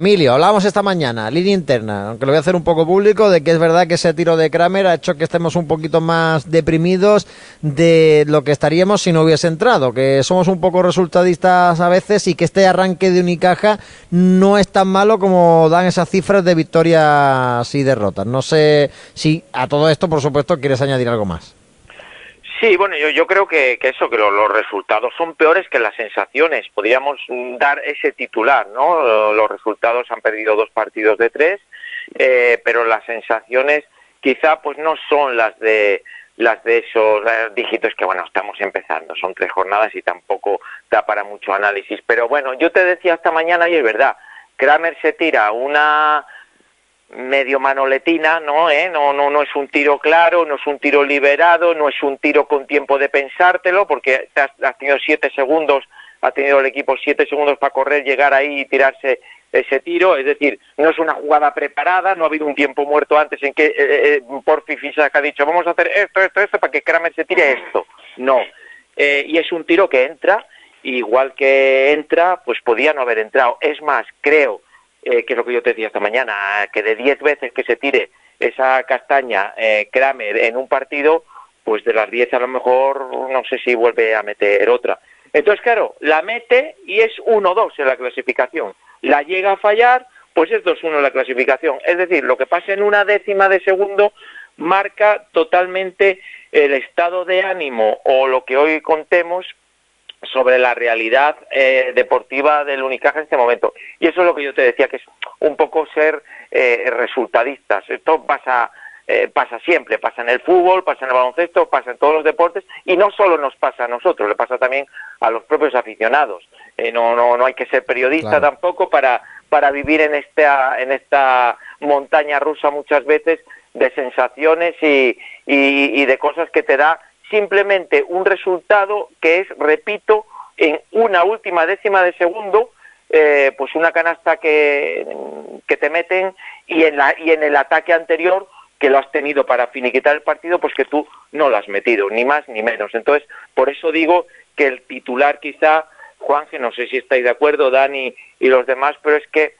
Emilio, hablábamos esta mañana, línea interna, aunque lo voy a hacer un poco público, de que es verdad que ese tiro de Kramer ha hecho que estemos un poquito más deprimidos de lo que estaríamos si no hubiese entrado, que somos un poco resultadistas a veces y que este arranque de Unicaja no es tan malo como dan esas cifras de victorias y derrotas. No sé si a todo esto, por supuesto, quieres añadir algo más. Sí, bueno, yo, yo creo que, que eso, que los resultados son peores que las sensaciones. Podríamos dar ese titular, ¿no? Los resultados han perdido dos partidos de tres, eh, pero las sensaciones quizá pues no son las de las de esos eh, dígitos que bueno estamos empezando son tres jornadas y tampoco da para mucho análisis pero bueno yo te decía esta mañana y es verdad Kramer se tira una medio manoletina, ¿no? ¿Eh? No, no, no es un tiro claro, no es un tiro liberado, no es un tiro con tiempo de pensártelo, porque has, tenido siete segundos, ha tenido el equipo siete segundos para correr, llegar ahí y tirarse ese tiro, es decir, no es una jugada preparada, no ha habido un tiempo muerto antes en que eh, eh, Porfi Fisac ha dicho vamos a hacer esto, esto, esto para que Kramer se tire esto. No. Eh, y es un tiro que entra, igual que entra, pues podía no haber entrado. Es más, creo eh, que es lo que yo te decía esta mañana, que de 10 veces que se tire esa castaña eh, Kramer en un partido, pues de las 10 a lo mejor no sé si vuelve a meter otra. Entonces, claro, la mete y es 1-2 en la clasificación. La llega a fallar, pues es 2-1 en la clasificación. Es decir, lo que pasa en una décima de segundo marca totalmente el estado de ánimo o lo que hoy contemos sobre la realidad eh, deportiva del Unicaja en este momento. Y eso es lo que yo te decía, que es un poco ser eh, resultadistas. Esto pasa, eh, pasa siempre, pasa en el fútbol, pasa en el baloncesto, pasa en todos los deportes y no solo nos pasa a nosotros, le pasa también a los propios aficionados. Eh, no, no, no hay que ser periodista Claro. tampoco para, para vivir en esta, en esta montaña rusa muchas veces de sensaciones y, y, y de cosas que te da simplemente un resultado que es, repito, en una última décima de segundo, eh, pues una canasta que, te meten y en, la, y en el ataque anterior que lo has tenido para finiquitar el partido, pues que tú no lo has metido, ni más ni menos. Entonces, por eso digo que el titular quizá, Juanje, no sé si estáis de acuerdo, Dani y los demás, pero es que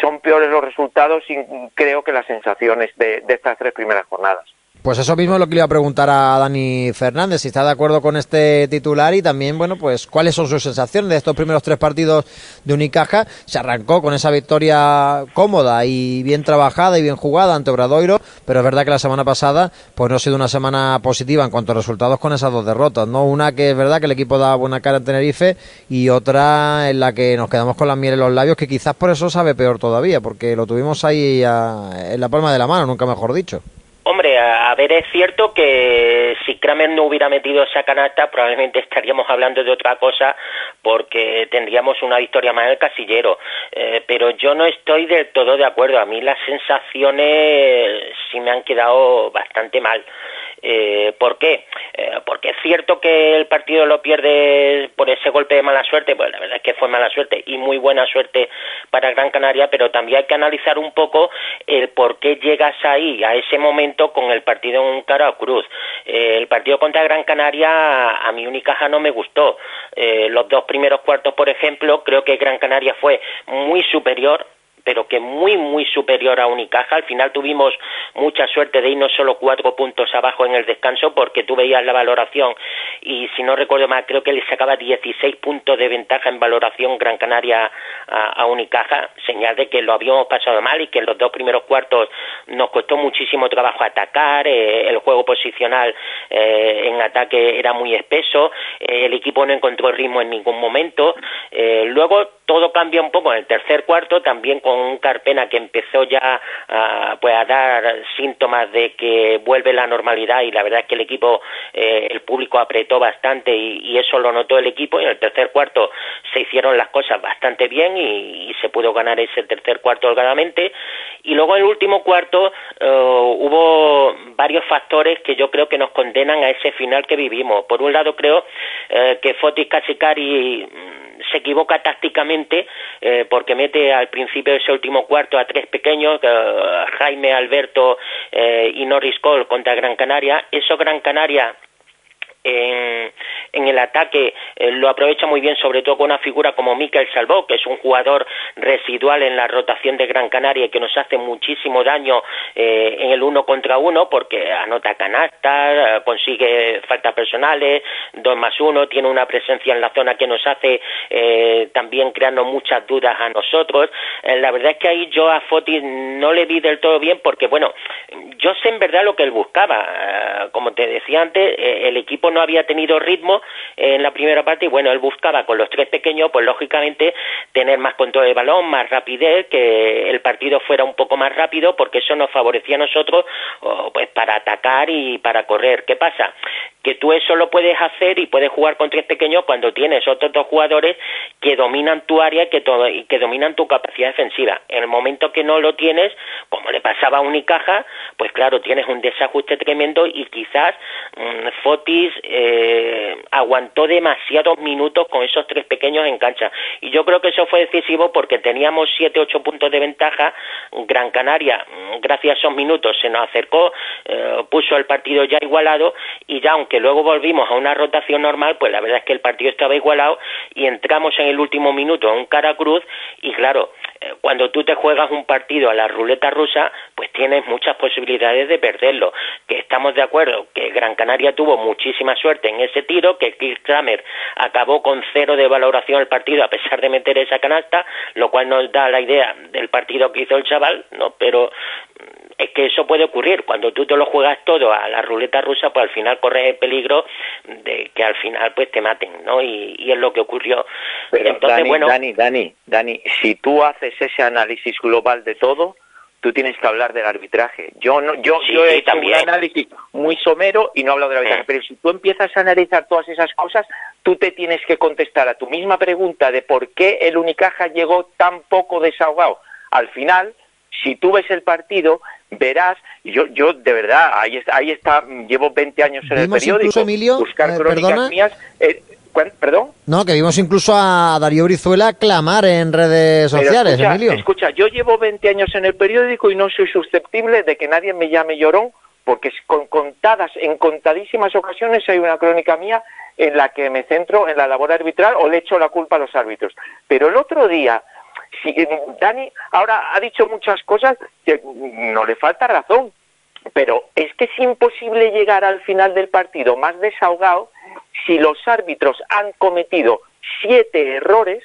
son peores los resultados y creo que las sensaciones de estas tres primeras jornadas. Pues eso mismo es lo que le iba a preguntar a Dani Fernández, si está de acuerdo con este titular y también, bueno, pues cuáles son sus sensaciones de estos primeros tres partidos de Unicaja. Se arrancó con esa victoria cómoda y bien trabajada y bien jugada ante Obradoiro, pero es verdad que la semana pasada pues no ha sido una semana positiva en cuanto a resultados con esas dos derrotas, ¿no? Una que es verdad que el equipo da buena cara en Tenerife y otra en la que nos quedamos con la miel en los labios, que quizás por eso sabe peor todavía, porque lo tuvimos ahí en la palma de la mano, nunca mejor dicho. A, ver, es cierto que si Kramer no hubiera metido esa canasta, probablemente estaríamos hablando de otra cosa porque tendríamos una victoria más en el casillero. Eh, pero yo no estoy del todo de acuerdo. A mí las sensaciones sí me han quedado bastante mal. Eh, ¿Por qué? Eh, porque es cierto que el partido lo pierde por ese golpe de mala suerte, pues la verdad es que fue mala suerte y muy buena suerte para Gran Canaria, pero también hay que analizar un poco el por qué llegas ahí, a ese momento, con el partido en cara a cruz. Eh, el partido contra Gran Canaria a mi Unicaja no me gustó. Eh, los dos primeros cuartos, por ejemplo, creo que Gran Canaria fue muy superior pero que muy, muy superior a Unicaja. Al final tuvimos mucha suerte de irnos solo cuatro puntos abajo en el descanso porque tú veías la valoración y si no recuerdo mal, creo que le sacaba 16 puntos de ventaja en valoración Gran Canaria a, Unicaja, señal de que lo habíamos pasado mal y que en los dos primeros cuartos nos costó muchísimo trabajo atacar, eh, el juego posicional eh, en ataque era muy espeso, eh, el equipo no encontró ritmo en ningún momento. Eh, luego todo cambia un poco en el tercer cuarto, también con un Carpena que empezó ya a, pues a dar síntomas de que vuelve la normalidad y la verdad es que el equipo, eh, el público apretó bastante y, eso lo notó el equipo y en el tercer cuarto se hicieron las cosas bastante bien y, se pudo ganar ese tercer cuarto holgadamente y luego en el último cuarto uh, hubo varios factores que yo creo que nos condenan a ese final que vivimos. Por un lado creo eh, que Fotis Casicari se equivoca tácticamente eh, porque mete al principio de ese último cuarto a tres pequeños, eh, Jaime, Alberto eh, y Norris Cole contra Gran Canaria. Eso Gran Canaria en, en el ataque eh, lo aprovecha muy bien, sobre todo con una figura como Miquel Salvó, que es un jugador residual en la rotación de Gran Canaria y que nos hace muchísimo daño eh, en el uno contra uno porque anota canastas, consigue faltas personales, dos más uno, tiene una presencia en la zona que nos hace eh, también creando muchas dudas a nosotros. la verdad es que ahí yo a Foti no le vi del todo bien porque, bueno, yo sé en verdad lo que él buscaba. como te decía antes, el equipo no había tenido ritmo en la primera parte y bueno, él buscaba con los tres pequeños, pues lógicamente tener más control de balón, más rapidez, que el partido fuera un poco más rápido porque eso nos favorecía a nosotros pues para atacar y para correr. ¿Qué pasa? Que tú eso lo puedes hacer y puedes jugar con tres pequeños cuando tienes otros dos jugadores que dominan tu área que y que dominan tu capacidad defensiva. En el momento que no lo tienes, como le pasaba a Unicaja, pues claro, tienes un desajuste tremendo y quizás mmm, Fotis eh, aguantó demasiados minutos con esos tres pequeños en cancha. Y yo creo que eso fue decisivo porque teníamos siete, ocho puntos de ventaja. Gran Canaria, mm, gracias a esos minutos, se nos acercó, eh, puso el partido ya igualado y ya aunque luego volvimos a una rotación normal, pues la verdad es que el partido estaba igualado y entramos en el último minuto a un cara cruz y claro, cuando tú te juegas un partido a la ruleta rusa, pues tienes muchas posibilidades de perderlo. Que estamos de acuerdo que Gran Canaria tuvo muchísima suerte en ese tiro, que Chris Kramer acabó con cero de valoración el partido a pesar de meter esa canasta, lo cual nos da la idea del partido que hizo el chaval, ¿no? Pero mm, es que eso puede ocurrir. Cuando tú te lo juegas todo a la ruleta rusa, pues al final corres el peligro de que al final pues te maten, ¿no? Y, y es lo que ocurrió. Pero Entonces, Dani, bueno... Dani, Dani, Dani, si tú haces ese análisis global de todo, tú tienes que hablar del arbitraje. Yo no, yo, yo he hecho un análisis muy somero y no hablo del arbitraje, pero si tú empiezas a analizar todas esas cosas, tú te tienes que contestar a tu misma pregunta de por qué el Unicaja llegó tan poco desahogado. Al final, si tú ves el partido, verás, yo, yo de verdad, ahí está, ahí está llevo 20 años en el periódico, Emilio, buscar eh, crónicas perdona. mías. Eh, ¿Perdón? No, que vimos incluso a Darío Brizuela clamar en redes sociales, escucha, Emilio. Escucha, yo llevo 20 años en el periódico y no soy susceptible de que nadie me llame llorón, porque con contadas, en contadísimas ocasiones hay una crónica mía en la que me centro en la labor arbitral o le echo la culpa a los árbitros. Pero el otro día, si, Dani ahora ha dicho muchas cosas que no le falta razón, pero es que es imposible llegar al final del partido más desahogado si los árbitros han cometido siete errores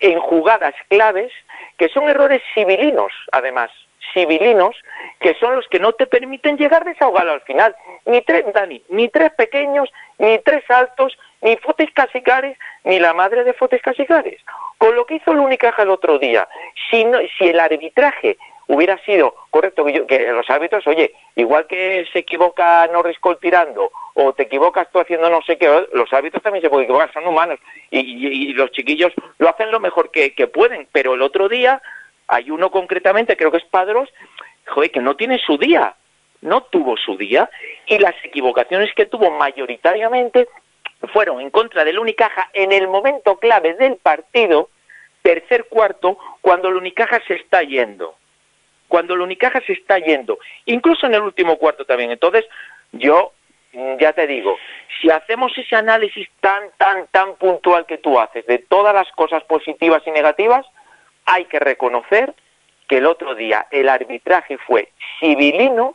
en jugadas claves, que son errores civilinos, además, civilinos, que son los que no te permiten llegar desahogado al final. Ni tres, Dani, ni tres pequeños, ni tres altos, ni Fotes Casicares, ni la madre de Fotes Casicares. Con lo que hizo el Unicaja el otro día, si, no, si el arbitraje hubiera sido correcto que, yo, que, los árbitros, oye, igual que se equivoca Norris tirando o te equivocas tú haciendo no sé qué, los árbitros también se pueden equivocar, son humanos y los chiquillos lo hacen lo mejor que, que, pueden, pero el otro día hay uno concretamente, creo que es Padros, joder, que no tiene su día, no tuvo su día y las equivocaciones que tuvo mayoritariamente fueron en contra del Unicaja en el momento clave del partido, tercer cuarto, cuando el Unicaja se está yendo cuando el Unicaja se está yendo, incluso en el último cuarto también. Entonces, yo ya te digo, si hacemos ese análisis tan, tan, tan puntual que tú haces de todas las cosas positivas y negativas, hay que reconocer que el otro día el arbitraje fue civilino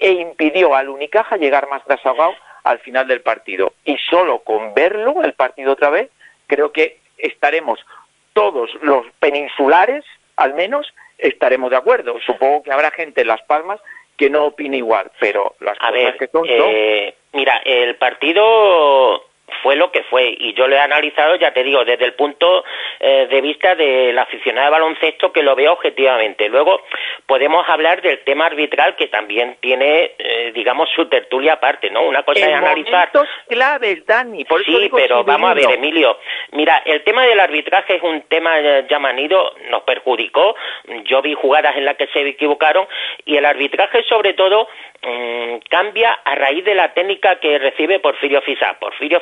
e impidió al Unicaja llegar más desahogado al final del partido. Y solo con verlo, el partido otra vez, creo que estaremos todos los peninsulares, al menos, estaremos de acuerdo. Supongo que habrá gente en Las Palmas que no opine igual, pero las a cosas ver, que son, eh, Mira, el partido fue lo que fue y yo lo he analizado, ya te digo, desde el punto eh, de vista del aficionado de baloncesto que lo veo objetivamente. Luego podemos hablar del tema arbitral que también tiene, eh, digamos, su tertulia aparte, ¿no? Una cosa en es analizar. claves, Dani. Por eso sí, digo pero vamos a ver. Emilio. Mira, el tema del arbitraje es un tema ya manido, nos perjudicó. Yo vi jugadas en las que se equivocaron y el arbitraje, sobre todo, mmm, cambia a raíz de la técnica que recibe Porfirio Fisac. Porfirio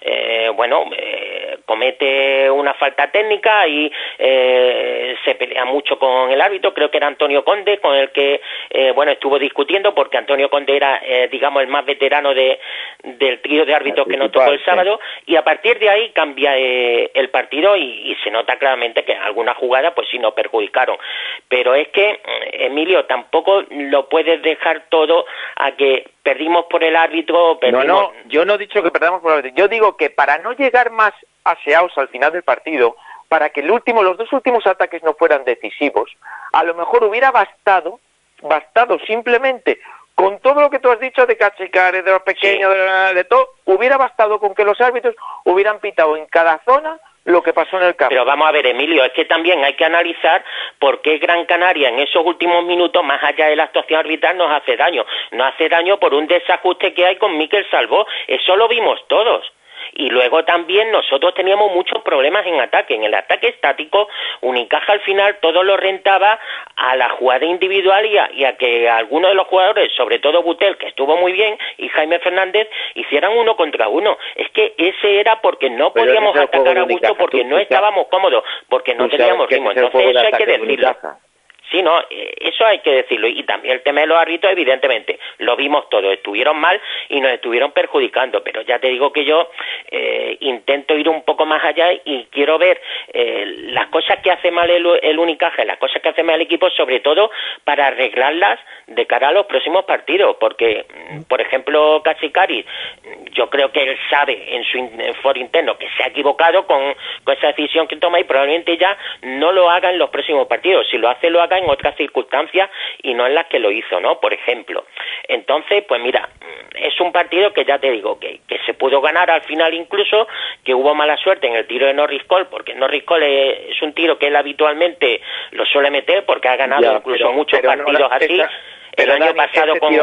Eh, bueno, eh, comete una falta técnica y eh, se pelea mucho con el árbitro, creo que era Antonio Conde, con el que, eh, bueno, estuvo discutiendo porque Antonio Conde era, eh, digamos, el más veterano de, del trío de árbitros que nos tocó el sábado. Y a partir de ahí cambia el partido y, y, se nota claramente que en alguna jugada pues sí nos perjudicaron. Pero es que, Emilio, tampoco lo puedes dejar todo a que perdimos por el árbitro. No, no, yo no he dicho que perdamos por el árbitro. Yo digo que para no llegar más aseados al final del partido, para que el último, los dos últimos ataques no fueran decisivos, a lo mejor hubiera bastado, bastado simplemente con todo lo que tú has dicho de cachicares, de los pequeños, de, de, todo, hubiera bastado con que los árbitros hubieran pitado en cada zona lo que pasó en el campo. Pero vamos a ver, Emilio, es que también hay que analizar por qué Gran Canaria en esos últimos minutos, más allá de la actuación arbitral, nos hace daño. Nos hace daño por un desajuste que hay con Miquel Salvó. Eso lo vimos todos. Y luego también nosotros teníamos muchos problemas en ataque. En el ataque estático, Unicaja al final todo lo rentaba a la jugada individual y a, que algunos de los jugadores, sobre todo Butel, que estuvo muy bien, y Jaime Fernández, hicieran uno contra uno. Es que ese era porque no podíamos atacar a gusto, porque no estábamos cómodos, porque no teníamos ritmo. Entonces eso hay que decirlo. Sí, no, eh, eso hay que decirlo. Y también el tema de los árbitros, evidentemente, lo vimos todos, estuvieron mal y nos estuvieron perjudicando. Pero ya te digo que yo eh, intento ir un poco más allá y quiero ver eh, las cosas que hace mal el, el Unicaje, las cosas que hace mal el equipo, sobre todo para arreglarlas de cara a los próximos partidos. Porque, mm, por ejemplo, Cachicari, yo creo que él sabe en su foro interno que se ha equivocado con, con esa decisión que toma y probablemente ya no lo haga en los próximos partidos. Si lo hace, lo haga en otras circunstancias y no en las que lo hizo, ¿no? Por ejemplo. Entonces, pues mira, es un partido que ya te digo que, que se pudo ganar al final incluso, que hubo mala suerte en el tiro de Norris Cole, porque Norris Cole es, un tiro que él habitualmente lo suele meter porque ha ganado incluso muchos partidos así. el año pasado con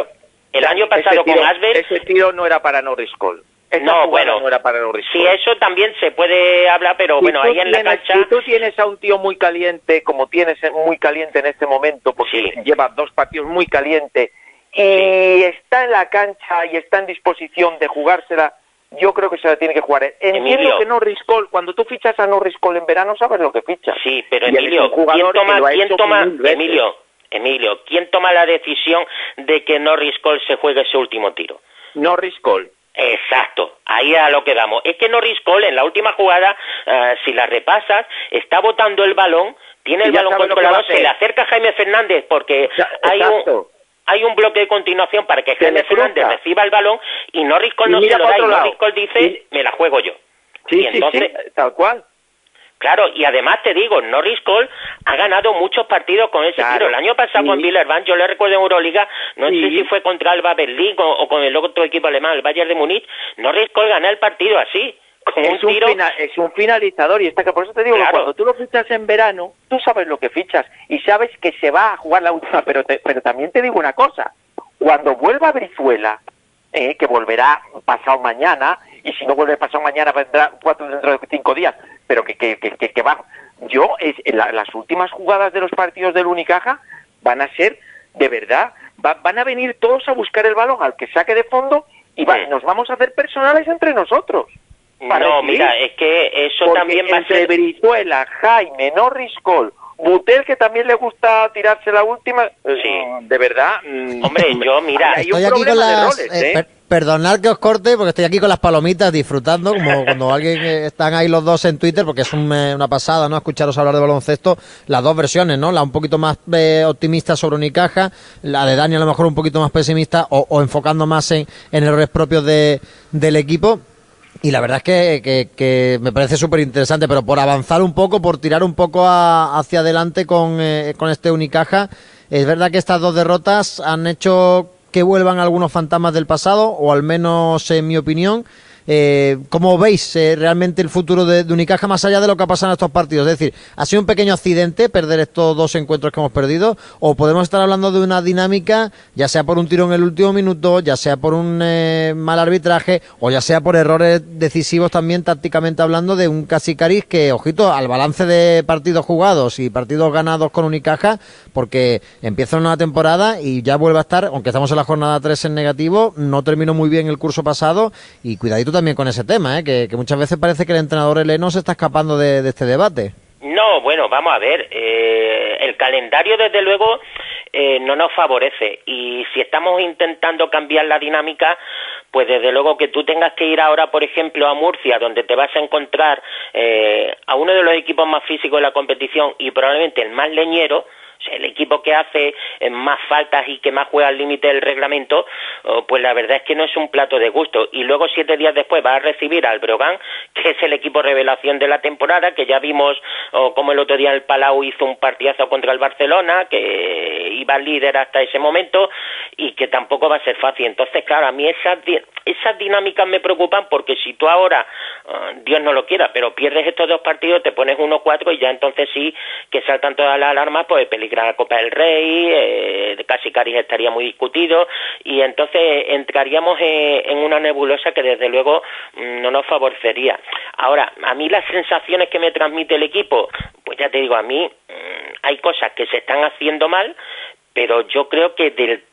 el año pasado con Asbel ese tiro no era para Norris Cole no, bueno, no era para el Sí, eso también se puede hablar, pero bueno, ahí en la cancha... Si tú tienes a un tío muy caliente, como tienes muy caliente en este momento, porque lleva dos partidos muy caliente, y está en la cancha y está en disposición de jugársela, yo creo que se la tiene que jugar. Entiendo que no Cole, cuando tú fichas a Norris Cole en verano, sabes lo que fichas. Sí, pero Emilio, ¿quién toma, ¿quién toma Emilio, Emilio, ¿quién toma la decisión de que Norris Cole se juegue ese último tiro? Norris Cole. Exacto, ahí a lo que damos. Es que Norris Cole en la última jugada, eh, si la repasas, está botando el balón, tiene el balón controlado, se le acerca a Jaime Fernández porque hay un, hay un bloque de continuación para que Jaime Fernández reciba el balón y Norris Cole no se lo da y Norris Cole dice, me la juego yo. Sí, entonces, tal cual. Claro, y además te digo, Norris Cole ha ganado muchos partidos con ese tiro. El año pasado con Villarban, yo le recuerdo en Euroliga, no sé si fue contra el Berlín o, con el otro equipo alemán, el Bayern de Múnich, Norris Cole gana el partido así. Con es, un, tiro... es un finalizador y está que por eso te digo que cuando tú lo fichas en verano, tú sabes lo que fichas y sabes que se va a jugar la última, pero, pero también te digo una cosa, cuando vuelva a Brizuela, eh, que volverá pasado mañana, y si no vuelve pasado mañana vendrá cuatro dentro de cinco días, pero que, que, que, que va. Yo, es, las últimas jugadas de los partidos del Unicaja van a ser, de verdad, van a venir todos a buscar el balón al que saque de fondo y nos vamos a hacer personales entre nosotros. No, mira, es que eso también va a ser... Venezuela, Jaime, Norris Cole, Butel, que también le gusta tirarse la última, sí. Mm, de verdad... Mm, Hombre, yo, mira... Hay estoy aquí con las... Eh, ¿eh? Perdonad que os corte porque estoy aquí con las palomitas disfrutando, como cuando alguien están ahí los dos en Twitter, porque es una pasada, ¿no? Escucharos hablar de baloncesto, las dos versiones, ¿no? La un poquito más eh, optimista sobre Unicaja, la de Dani a lo mejor un poquito más pesimista o, enfocando más en, en errores propios de, del equipo. Y la verdad es que, me parece súper interesante, pero por avanzar un poco, por tirar un poco hacia adelante con, eh, con este Unicaja, es verdad que estas dos derrotas han hecho que vuelvan algunos fantasmas del pasado, o al menos en mi opinión. Eh, ¿Cómo veis eh, realmente el futuro de, Unicaja más allá de lo que ha pasado en estos partidos? Es decir, ¿ha sido un pequeño accidente perder estos dos encuentros que hemos perdido? ¿O podemos estar hablando de una dinámica, ya sea por un tiro en el último minuto, ya sea por un eh, mal arbitraje, o ya sea por errores decisivos también tácticamente hablando de un casi cariz que, ojito, al balance de partidos jugados y partidos ganados con Unicaja, porque empieza una temporada y ya vuelve a estar, aunque estamos en la jornada 3 en negativo, no terminó muy bien el curso pasado y cuidadito también con ese tema, ¿eh? que, muchas veces parece que el entrenador heleno se está escapando de, este debate. No, bueno, vamos a ver. Eh, el calendario, desde luego, eh, no nos favorece. Y si estamos intentando cambiar la dinámica, pues desde luego que tú tengas que ir ahora, por ejemplo, a Murcia, donde te vas a encontrar eh, a uno de los equipos más físicos de la competición y probablemente el más leñero, el equipo que hace eh, más faltas y que más juega al límite del reglamento, oh, pues la verdad es que no es un plato de gusto. Y luego siete días después va a recibir al Brogan, que es el equipo revelación de la temporada, que ya vimos oh, como el otro día el Palau hizo un partidazo contra el Barcelona, que iba líder hasta ese momento y que tampoco va a ser fácil. Entonces, claro, a mí esas, esas dinámicas me preocupan porque si tú ahora, ah, Dios no lo quiera, pero pierdes estos dos partidos, te pones uno cuatro y ya entonces sí que saltan todas las alarmas, pues peligro la Copa del Rey, eh, casi Caris estaría muy discutido y entonces entraríamos en, una nebulosa que desde luego mm, no nos favorecería. Ahora, a mí las sensaciones que me transmite el equipo, pues ya te digo, a mí mm, hay cosas que se están haciendo mal, pero yo creo que del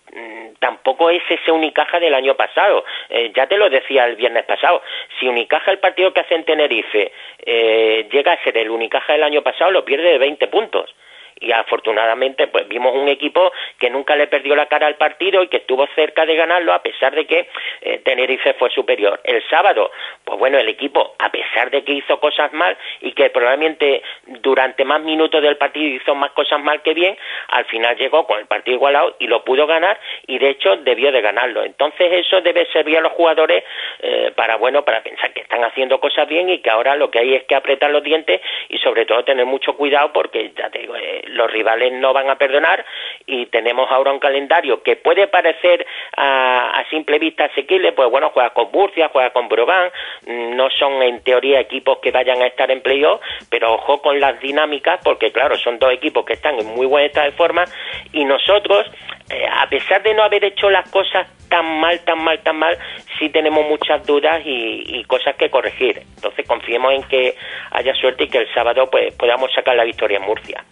tampoco es ese Unicaja del año pasado. Eh, ya te lo decía el viernes pasado. Si Unicaja, el partido que hace en Tenerife, eh, llega a ser el Unicaja del año pasado, lo pierde de 20 puntos y afortunadamente pues vimos un equipo que nunca le perdió la cara al partido y que estuvo cerca de ganarlo a pesar de que eh, Tenerife fue superior. El sábado, pues bueno, el equipo, a pesar de que hizo cosas mal y que probablemente durante más minutos del partido hizo más cosas mal que bien, al final llegó con el partido igualado y lo pudo ganar y de hecho debió de ganarlo. Entonces eso debe servir a los jugadores eh, para, bueno, para pensar que están haciendo cosas bien y que ahora lo que hay es que apretar los dientes y sobre todo tener mucho cuidado porque, ya te digo, eh, los rivales no van a perdonar y tenemos ahora un calendario que puede parecer a, simple vista asequible, pues bueno, juega con Murcia, juega con Brogan, mm, no son en teoría equipos que vayan a estar en playoff, pero ojo con las dinámicas porque claro, son dos equipos que están en muy buen estado de forma y nosotros, eh, a pesar de no haber hecho las cosas tan mal, tan mal, tan mal, sí tenemos muchas dudas y, cosas que corregir. Entonces confiemos en que haya suerte y que el sábado pues podamos sacar la victoria en Murcia.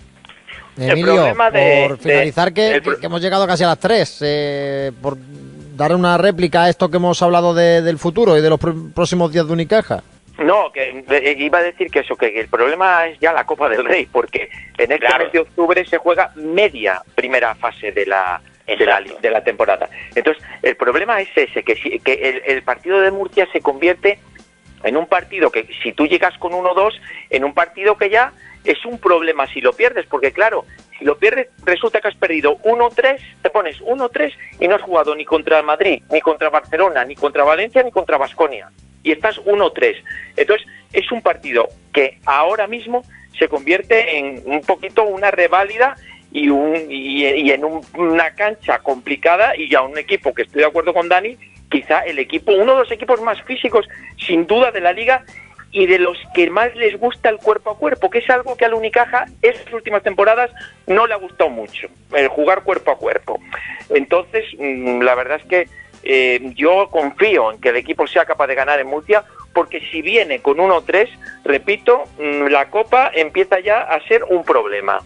Emilio, por finalizar, que, hemos llegado casi a las 3, eh, por dar una réplica a esto que hemos hablado del futuro y de los próximos días de Unicaja. No, que eh, iba a decir que eso, que el problema es ya la Copa del Rey, porque en este mes de octubre se juega media primera fase de la, de la, de la, temporada. Entonces, el problema es ese, que, que el, el, partido de Murcia se convierte en un partido que si tú llegas con 1-2, en un partido que ya es un problema si lo pierdes, porque claro, si lo pierdes resulta que has perdido 1-3, te pones 1-3 y no has jugado ni contra Madrid, ni contra Barcelona, ni contra Valencia, ni contra Basconia. Y estás 1-3. Entonces, es un partido que ahora mismo se convierte en un poquito una reválida y, un, en una cancha complicada y a un equipo que estoy de acuerdo con Dani, quizá el equipo, uno de los equipos más físicos sin duda de la liga y de los que más les gusta el cuerpo a cuerpo, que es algo que al Unicaja estas últimas temporadas no le ha gustado mucho, el jugar cuerpo a cuerpo. Entonces, mm, la verdad es que eh, yo confío en que el equipo sea capaz de ganar en Murcia, porque si viene con 1-3, repito, mm, la Copa empieza ya a ser un problema.